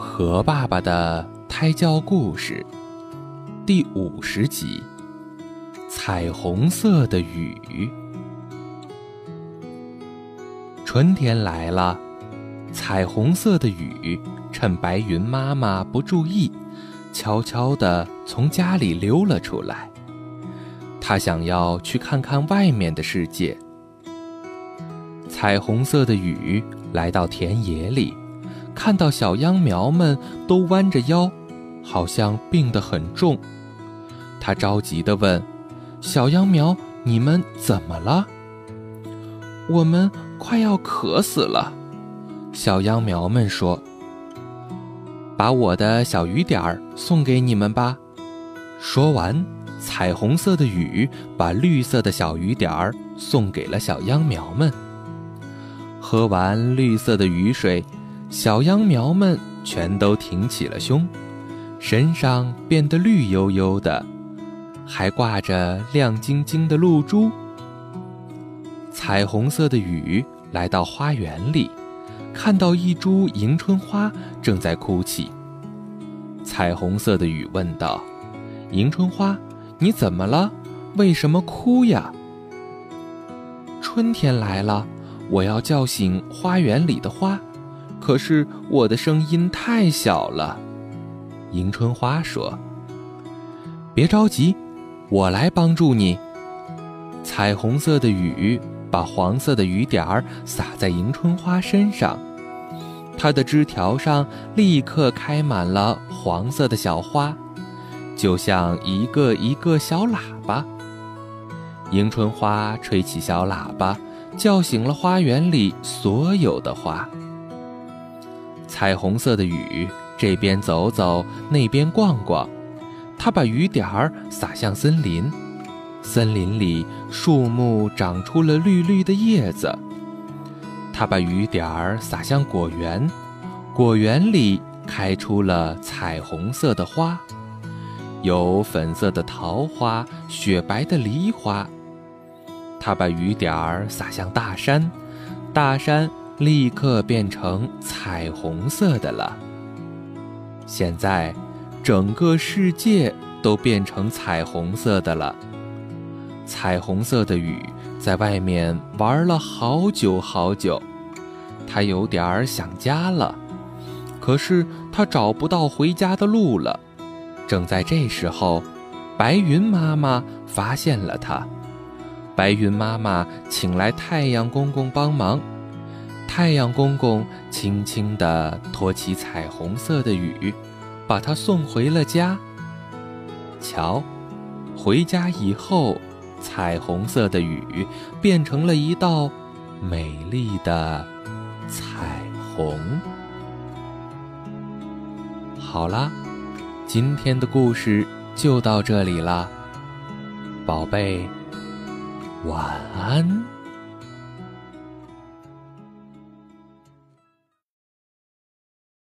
河爸爸的胎教故事第五十集：彩虹色的雨。春天来了，彩虹色的雨趁白云妈妈不注意，悄悄地从家里溜了出来。他想要去看看外面的世界。彩虹色的雨来到田野里。看到小秧苗们都弯着腰，好像病得很重，他着急地问：“小秧苗，你们怎么了？”“我们快要渴死了。”小秧苗们说。“把我的小雨点儿送给你们吧。”说完，彩虹色的雨把绿色的小雨点儿送给了小秧苗们。喝完绿色的雨水。小秧苗们全都挺起了胸，身上变得绿油油的，还挂着亮晶晶的露珠。彩虹色的雨来到花园里，看到一株迎春花正在哭泣。彩虹色的雨问道：“迎春花，你怎么了？为什么哭呀？”春天来了，我要叫醒花园里的花。可是我的声音太小了，迎春花说：“别着急，我来帮助你。”彩虹色的雨把黄色的雨点儿洒在迎春花身上，它的枝条上立刻开满了黄色的小花，就像一个一个小喇叭。迎春花吹起小喇叭，叫醒了花园里所有的花。彩虹色的雨，这边走走，那边逛逛。它把雨点儿洒向森林，森林里树木长出了绿绿的叶子。它把雨点儿洒向果园，果园里开出了彩虹色的花，有粉色的桃花，雪白的梨花。它把雨点儿洒向大山，大山。立刻变成彩虹色的了。现在，整个世界都变成彩虹色的了。彩虹色的雨在外面玩了好久好久，它有点儿想家了，可是它找不到回家的路了。正在这时候，白云妈妈发现了它。白云妈妈请来太阳公公帮忙。太阳公公轻轻地托起彩虹色的雨，把它送回了家。瞧，回家以后，彩虹色的雨变成了一道美丽的彩虹。好啦，今天的故事就到这里啦，宝贝，晚安。